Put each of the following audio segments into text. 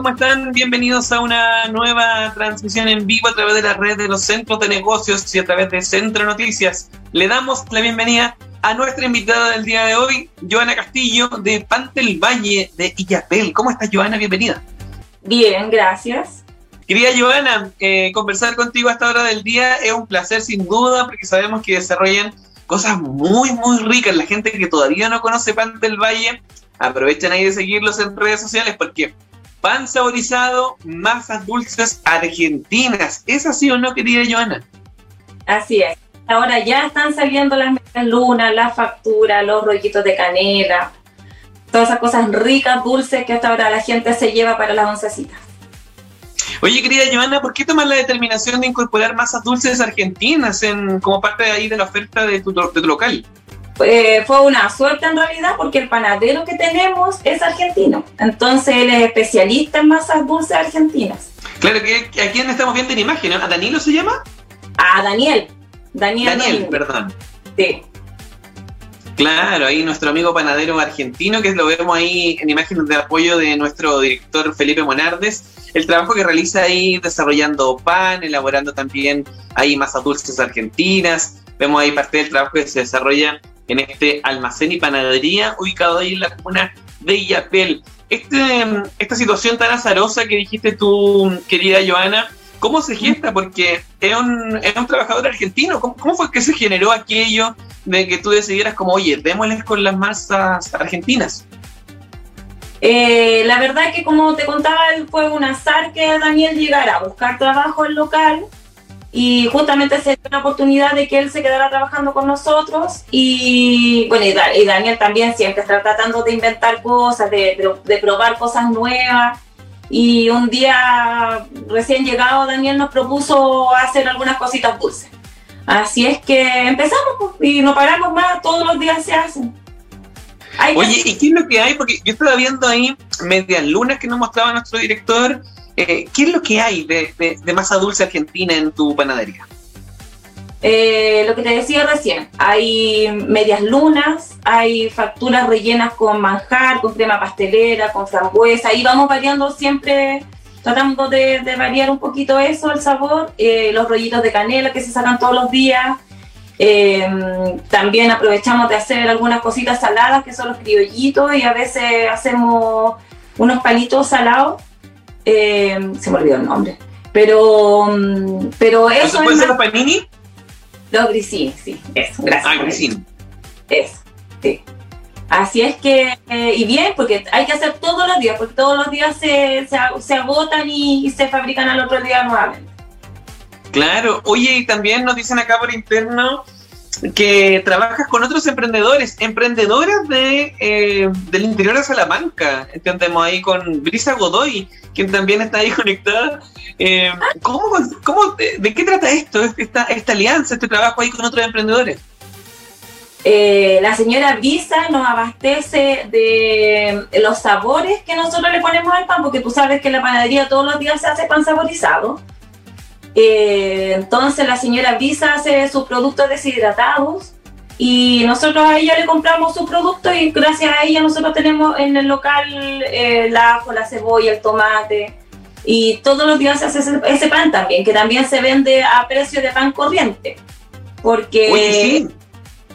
¿Cómo están? Bienvenidos a una nueva transmisión en vivo a través de la red de los centros de negocios y a través de Centro Noticias. Le damos la bienvenida a nuestra invitada del día de hoy, Joana Castillo, de Pantel Valle de Illapel. ¿Cómo estás, Joana? Bienvenida. Bien, gracias. Querida Joana, eh, conversar contigo a esta hora del día es un placer sin duda porque sabemos que desarrollan cosas muy, muy ricas. La gente que todavía no conoce Pantel Valle Aprovechen ahí de seguirlos en redes sociales porque pan saborizado, masas dulces argentinas. ¿Es así o no, querida Joana? Así es. Ahora ya están saliendo las lunas, la factura, los rollitos de canela, todas esas cosas ricas, dulces que hasta ahora la gente se lleva para las oncecitas. Oye, querida Joana, ¿por qué tomas la determinación de incorporar masas dulces argentinas en, como parte de ahí de la oferta de tu, de tu local? Eh, fue una suerte en realidad porque el panadero que tenemos es argentino. Entonces él es especialista en masas dulces argentinas. Claro, que ¿a quién estamos viendo en imagen? ¿A Danilo se llama? A Daniel. Daniel, Daniel perdón. Sí. Claro, ahí nuestro amigo panadero argentino, que lo vemos ahí en imágenes de apoyo de nuestro director Felipe Monardes, el trabajo que realiza ahí desarrollando pan, elaborando también ahí masas dulces argentinas, vemos ahí parte del trabajo que se desarrolla en este almacén y panadería ubicado ahí en la comuna de Illapel. Este, esta situación tan azarosa que dijiste tú, querida Joana, ¿cómo se gesta? Porque es un, un trabajador argentino. ¿Cómo, fue que se generó aquello de que tú decidieras como, oye, démosles con las masas argentinas? Eh, la verdad que como te contaba, fue un azar que Daniel llegara a buscar trabajo en local y justamente se dio la oportunidad de que él se quedara trabajando con nosotros y bueno, y, Daniel también siempre está tratando de inventar cosas, de, de, probar cosas nuevas y un día recién llegado Daniel nos propuso hacer algunas cositas dulces. Así es que empezamos pues, y no paramos más, todos los días se hacen. Oye, ¿y qué es lo que hay? Porque yo estaba viendo ahí medias lunas que nos mostraba nuestro director eh, ¿Qué es lo que hay de, masa dulce argentina en tu panadería? Eh, lo que te decía recién, hay medias lunas, hay facturas rellenas con manjar, con crema pastelera, con frambuesa, y vamos variando siempre, tratando de, variar un poquito eso, el sabor, eh, los rollitos de canela que se sacan todos los días, también aprovechamos de hacer algunas cositas saladas que son los criollitos y a veces hacemos unos palitos salados eh, se me olvidó el nombre. Pero, mm, pero eso. puede ser los panini? Los grisini, sí, eso, gracias. Ah, grisini. Eso, sí. Así es que, eh, y bien, porque hay que hacer todos los días, porque todos los días se, se, agotan y, se fabrican al otro día nuevamente. Claro, oye, y también nos dicen acá por interno que trabajas con otros emprendedores, emprendedoras de, eh, del interior de Salamanca. Entendemos ahí con Brisa Godoy, quien también está ahí conectada. Eh, ¿cómo, cómo, de, qué trata esto, esta, esta alianza, este trabajo ahí con otros emprendedores? Eh, la señora Visa nos abastece de los sabores que nosotros le ponemos al pan, porque tú sabes que en la panadería todos los días se hace pan saborizado. Eh, entonces la señora Visa hace sus productos deshidratados y nosotros a ella le compramos su producto y gracias a ella nosotros tenemos en el local eh, el ajo, la cebolla, el tomate y todos los días se hace ese, pan también, que también se vende a precio de pan corriente. Porque...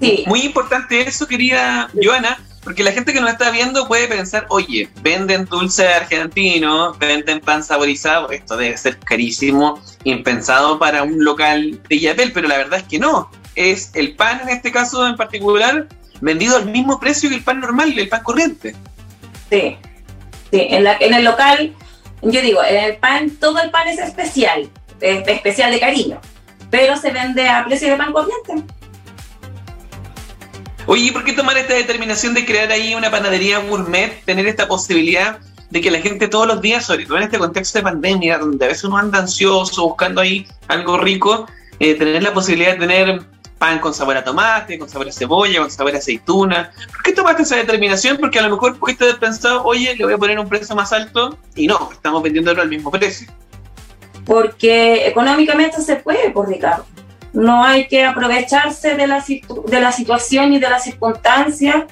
sí. Muy importante eso, querida Joana, porque la gente que nos está viendo puede pensar, oye, venden dulce argentino, venden pan saborizado, esto debe ser carísimo, impensado para un local de Yapel, pero la verdad es que no. Es el pan en este caso en particular vendido al mismo precio que el pan normal, el pan corriente. Sí, sí, en, la, en el local, yo digo, en el pan, todo el pan es especial, es especial de cariño, pero se vende a precio de pan corriente. Oye, ¿y por qué tomar esta determinación de crear ahí una panadería gourmet, tener esta posibilidad de que la gente todos los días, sobre todo en este contexto de pandemia, donde a veces uno anda ansioso buscando ahí algo rico, eh, tener la posibilidad de tener pan con sabor a tomate, con sabor a cebolla, con sabor a aceituna. ¿Por qué tomaste esa determinación? Porque a lo mejor pudiste haber pensado, oye, le voy a poner un precio más alto y no, estamos vendiéndolo al mismo precio. Porque económicamente se puede, por Ricardo. No hay que aprovecharse de la, de la situación y de las circunstancias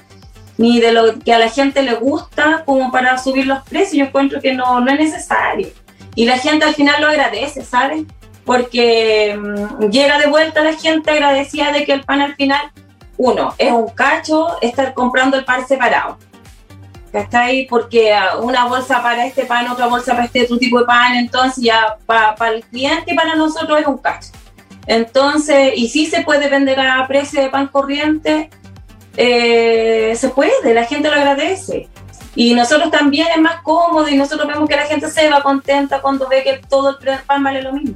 ni de lo que a la gente le gusta como para subir los precios. Yo encuentro que no, no es necesario. Y la gente al final lo agradece, ¿sabes? Porque mm, llega de vuelta la gente agradecida de que el pan al final, uno, es un cacho estar comprando el pan separado. ¿Cachai? Porque ah, una bolsa para este pan, otra bolsa para este otro tipo de pan, entonces ya para el cliente y para nosotros es un cacho. Entonces, y si se puede vender a precio de pan corriente, eh, se puede, la gente lo agradece. Y nosotros también es más cómodo y nosotros vemos que la gente se va contenta cuando ve que todo el pan vale lo mismo.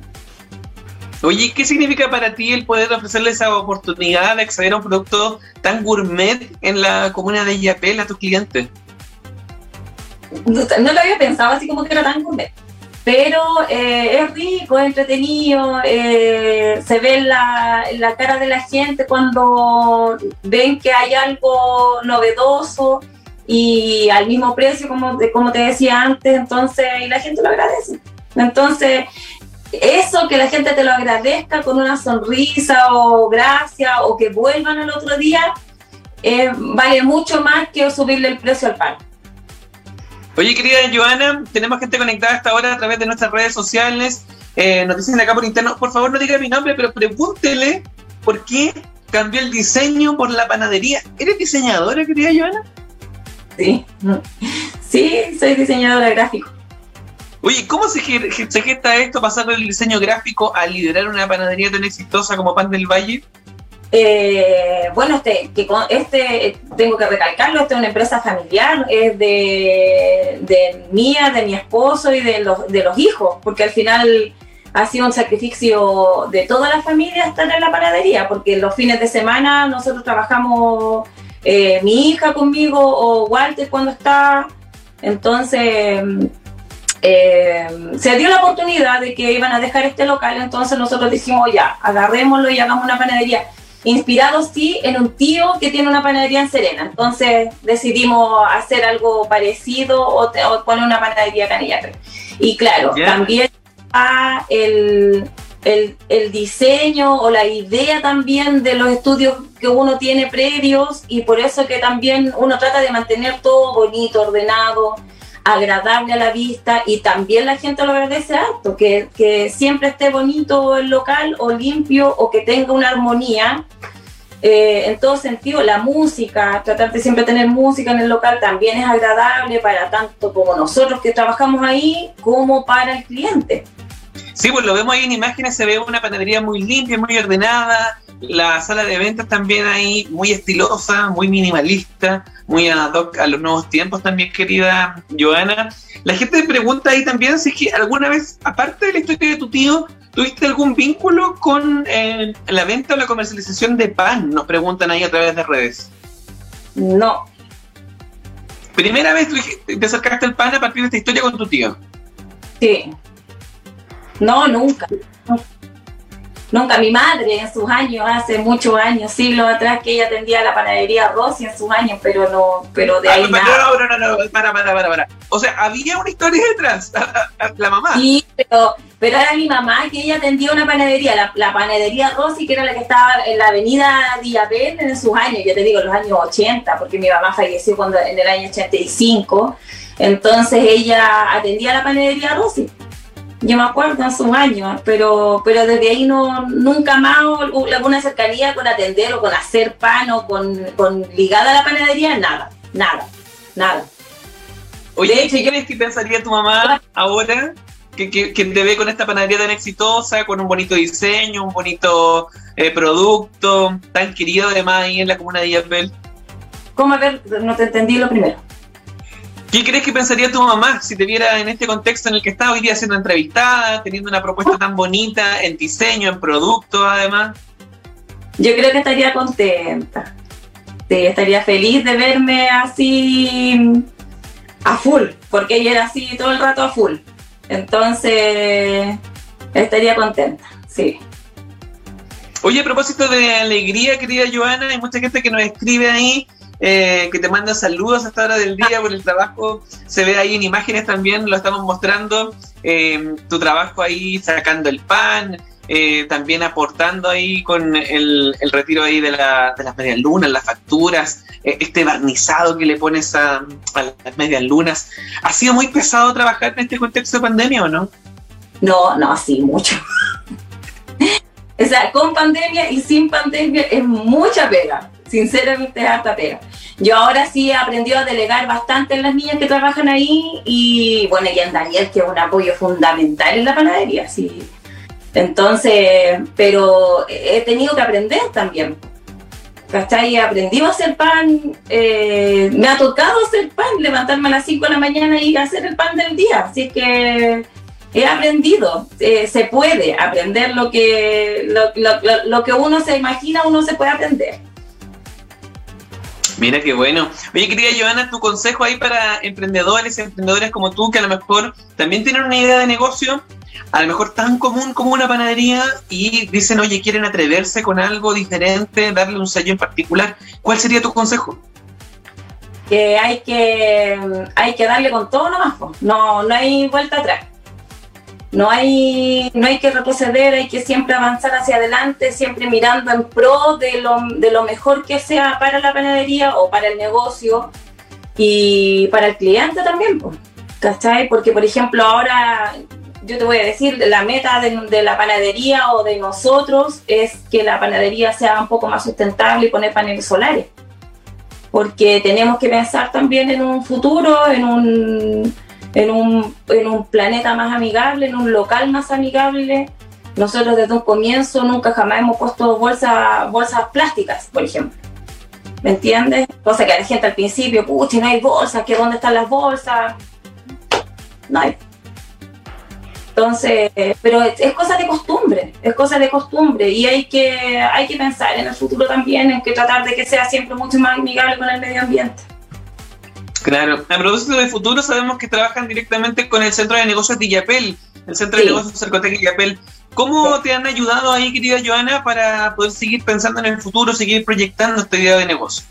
Oye, ¿qué significa para ti el poder ofrecerle esa oportunidad de acceder a un producto tan gourmet en la comuna de Yapel a tus clientes? No, lo había pensado así como que era tan gourmet pero eh, es rico, es entretenido, eh, se ve la, la, cara de la gente cuando ven que hay algo novedoso y al mismo precio, como, como te decía antes, entonces, y la gente lo agradece. Entonces, eso que la gente te lo agradezca con una sonrisa o gracia o que vuelvan al otro día, eh, vale mucho más que subirle el precio al pan. Oye, querida Joana, tenemos gente conectada hasta ahora a través de nuestras redes sociales. Eh, nos dicen acá por interno, por favor no diga mi nombre, pero pregúntele por qué cambió el diseño por la panadería. ¿Eres diseñadora, querida Joana? Sí, sí, soy diseñadora gráfico. Oye, ¿cómo se, se gesta esto pasando del diseño gráfico a liderar una panadería tan exitosa como Pan del Valle? Eh, bueno, este, que este, tengo que recalcarlo, esta es una empresa familiar, es de, de mía, de mi esposo y de los, de los hijos, porque al final ha sido un sacrificio de toda la familia estar en la panadería, porque los fines de semana nosotros trabajamos, eh, mi hija conmigo o Walter cuando está, entonces eh, se dio la oportunidad de que iban a dejar este local, entonces nosotros dijimos ya, agarrémoslo y hagamos una panadería inspirado sí en un tío que tiene una panadería en Serena. Entonces decidimos hacer algo parecido o, poner una panadería canilla. Y claro, también el, el, el, diseño o la idea también de los estudios que uno tiene previos y por eso que también uno trata de mantener todo bonito, ordenado agradable a la vista y también la gente lo agradece alto, que, que siempre esté bonito el local o limpio o que tenga una armonía. Eh, en todo sentido, la música, tratar de siempre tener música en el local también es agradable para tanto como nosotros que trabajamos ahí como para el cliente. Sí, pues lo vemos ahí en imágenes, se ve una panadería muy limpia, muy ordenada, la sala de ventas también ahí muy estilosa, muy minimalista, muy ad hoc a los nuevos tiempos también, querida Joana. La gente pregunta ahí también si es que alguna vez, aparte de la historia de tu tío, ¿tuviste algún vínculo con eh, la venta o la comercialización de pan? Nos preguntan ahí a través de redes. No. ¿Primera vez te acercaste al pan a partir de esta historia con tu tío? Sí. No, nunca. Nunca mi madre en sus años, hace muchos años, siglos atrás, que ella atendía la panadería Rossi en sus años, pero no, pero de ah, ahí nada. No, no, no, no, para, para, para, para. O sea, había una historia detrás, la mamá. Sí, pero, pero era mi mamá que ella atendía una panadería, la, panadería Rossi, que era la que estaba en la avenida Villapén en sus años, ya te digo, en los años 80, porque mi mamá falleció cuando en el año 85. Entonces ella atendía la panadería Rossi yo me acuerdo en sus años, pero, pero desde ahí no, nunca más alguna cercanía con atender o con hacer pan o con, con ligada a la panadería, nada, nada, nada. Oye, ¿qué crees que pensaría tu mamá ahora que, que, te ve con esta panadería tan exitosa, con un bonito diseño, un bonito eh, producto, tan querido además ahí en la comuna de Yapel? ¿Cómo? A ver, no te entendí lo primero. ¿Qué crees que pensaría tu mamá si te viera en este contexto en el que está hoy día siendo entrevistada, teniendo una propuesta tan bonita en diseño, en producto además? Yo creo que estaría contenta. Sí, estaría feliz de verme así a full, porque ella era así todo el rato a full. Entonces, estaría contenta, sí. Oye, a propósito de alegría, querida Joana, hay mucha gente que nos escribe ahí eh, que te manda saludos a esta hora del día por el trabajo. Se ve ahí en imágenes también, lo estamos mostrando, eh, tu trabajo ahí sacando el pan, eh, también aportando ahí con el, retiro ahí de, la, de las medias lunas, las facturas, eh, este barnizado que le pones a, a, las medias lunas. ¿Ha sido muy pesado trabajar en este contexto de pandemia o no? No, no, sí, mucho. o sea, con pandemia y sin pandemia es mucha pega, sinceramente es harta pega. Yo ahora sí he aprendido a delegar bastante en las niñas que trabajan ahí y bueno, y en Daniel, que es un apoyo fundamental en la panadería, sí. Entonces, pero he tenido que aprender también. ¿Cachai? He aprendido a hacer pan, eh, me ha tocado hacer pan, levantarme a las 5 de la mañana y hacer el pan del día. Así que he aprendido, eh, se puede aprender lo que, lo, que uno se imagina, uno se puede aprender. Mira qué bueno. Oye, querida Joana, tu consejo ahí para emprendedores, emprendedores como tú, que a lo mejor también tienen una idea de negocio, a lo mejor tan común como una panadería, y dicen, oye, quieren atreverse con algo diferente, darle un sello en particular. ¿Cuál sería tu consejo? Que hay que, hay que darle con todo nomás, no, no hay vuelta atrás no hay, no hay que retroceder, hay que siempre avanzar hacia adelante, siempre mirando en pro de lo, de lo mejor que sea para la panadería o para el negocio y para el cliente también, ¿cachai? Porque, por ejemplo, ahora yo te voy a decir, la meta de, de, la panadería o de nosotros es que la panadería sea un poco más sustentable y poner paneles solares. Porque tenemos que pensar también en un futuro, en un en un, en un planeta más amigable, en un local más amigable. Nosotros desde un comienzo nunca jamás hemos puesto bolsas bolsas plásticas, por ejemplo. ¿Me entiendes? Cosa que la gente al principio, pucha, no hay bolsas, ¿qué dónde están las bolsas? No hay. Entonces, pero es, cosa de costumbre, es cosa de costumbre y hay que, hay que pensar en el futuro también, en que tratar de que sea siempre mucho más amigable con el medio ambiente. Claro, a propósito de futuro, sabemos que trabajan directamente con el Centro de Negocios de Illapel, el Centro de Negocios Cercotec Illapel. ¿Cómo te han ayudado ahí, querida Joana, para poder seguir pensando en el futuro, seguir proyectando esta idea de negocio?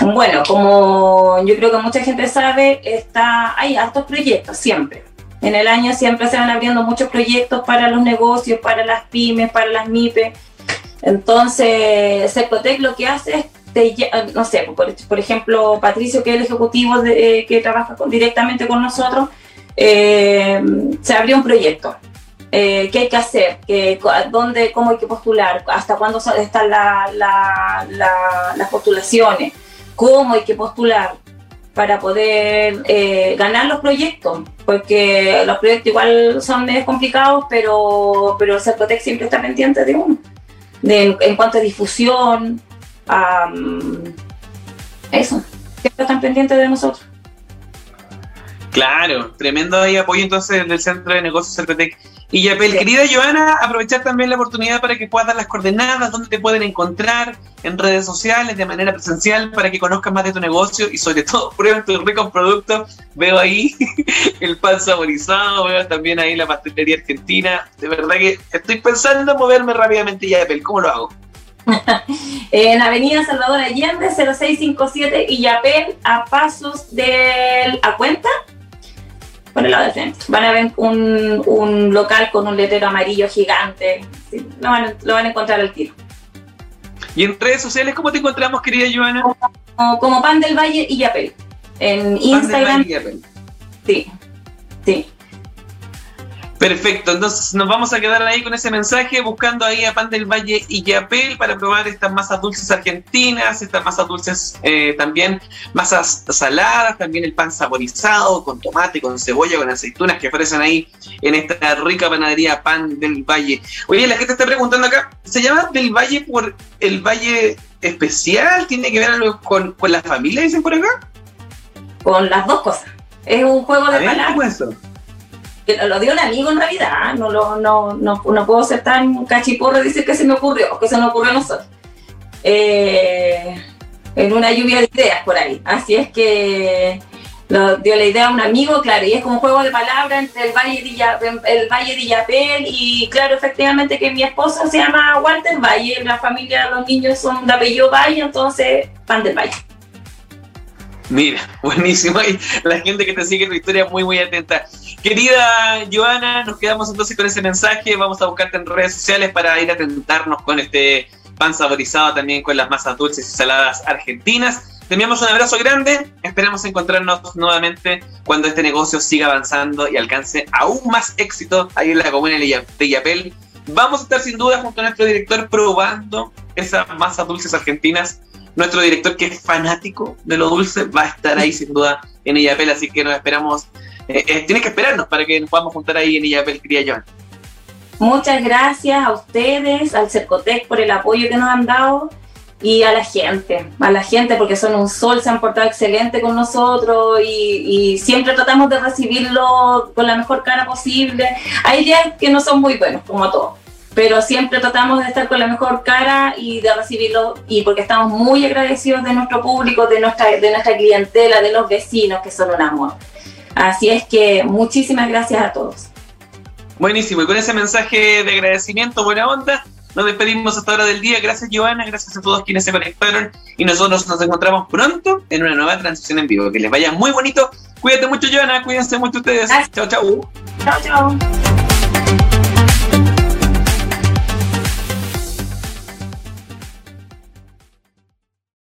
Bueno, como yo creo que mucha gente sabe, está, hay hartos proyectos siempre. En el año siempre se van abriendo muchos proyectos para los negocios, para las pymes, para las MIPE. Entonces, Cercotec lo que hace es no sé, por, ejemplo, Patricio, que es el ejecutivo eh, que trabaja directamente con nosotros, eh, se abrió un proyecto. Eh, ¿Qué hay que hacer? dónde, ¿Cómo hay que postular? ¿Hasta cuándo están las postulaciones? ¿Cómo hay que postular? para poder ganar los proyectos, porque los proyectos igual son medio complicados, pero, pero el Cercotec siempre está pendiente de uno, de, en cuanto a difusión, eso, que están pendientes de nosotros. Claro, tremendo ahí apoyo entonces del Centro de Negocios Cercotec. Y Yapel, querida Joana, aprovechar también la oportunidad para que puedas dar las coordenadas, donde te pueden encontrar en redes sociales, de manera presencial, para que conozcan más de tu negocio y sobre todo prueben tus ricos productos. Veo ahí el pan saborizado, veo también ahí la pastelería argentina. De verdad que estoy pensando en moverme rápidamente, Yapel. ¿Cómo lo hago? en Avenida Salvador Allende, 0657 y Yapel, a pasos del. ¿A cuenta? Por el lado de frente. Van a ver un, local con un letrero amarillo gigante. lo, van, a encontrar al tiro. ¿Y en redes sociales cómo te encontramos, querida Joana? Como, Pan del Valle y Yapel. En Instagram. Sí, sí. Perfecto, entonces nos vamos a quedar ahí con ese mensaje, buscando ahí a Pan del Valle y Yapel para probar estas masas dulces argentinas, estas masas dulces eh, también, masas saladas, también el pan saborizado con tomate, con cebolla, con aceitunas que ofrecen ahí en esta rica panadería Pan del Valle. Oye, la gente está preguntando acá, ¿se llama del Valle por el Valle especial? ¿Tiene que ver algo con, la familia, dicen por acá? Con las dos cosas. Es un juego de palabras lo dio un amigo en realidad, no, lo, no, no, no, puedo ser tan cachiporro y decir que se me ocurrió, que se nos ocurrió a nosotros. Eh, en una lluvia de ideas por ahí. Así es que lo dio la idea a un amigo, claro, y es como un juego de palabras entre el Valle de, el Valle de Yapel y claro, efectivamente que mi esposo se llama Walter Valle, la familia, los niños son de apellido Valle, entonces pan del Valle. Mira, buenísimo. La gente que te sigue tu historia muy, muy atenta. Querida Joana, nos quedamos entonces con ese mensaje. Vamos a buscarte en redes sociales para ir a tentarnos con este pan saborizado también con las masas dulces y saladas argentinas. Te enviamos un abrazo grande. Esperamos encontrarnos nuevamente cuando este negocio siga avanzando y alcance aún más éxito ahí en la comuna de Yapel. Vamos a estar sin duda junto a nuestro director probando esas masas dulces argentinas nuestro director, que es fanático de lo dulce, va a estar ahí sin duda en Illapel, así que nos esperamos. Eh, eh, tienes que esperarnos para que nos podamos juntar ahí en Illapel, Joan. Muchas gracias a ustedes, al Cercotec por el apoyo que nos han dado y a la gente, a la gente porque son un sol, se han portado excelente con nosotros y, y, siempre tratamos de recibirlo con la mejor cara posible. Hay días que no son muy buenos, como todos, pero siempre tratamos de estar con la mejor cara y de recibirlo, y porque estamos muy agradecidos de nuestro público, de nuestra, de nuestra clientela, de los vecinos, que son un amor. Así es que muchísimas gracias a todos. Buenísimo, y con ese mensaje de agradecimiento, buena onda, nos despedimos hasta hora del día. Gracias, Giovanna, gracias a todos quienes se conectaron, y nosotros nos encontramos pronto en una nueva transmisión en vivo. Que les vaya muy bonito. Cuídate mucho, Giovanna, cuídense mucho ustedes. Chao, chao. Chao, chao.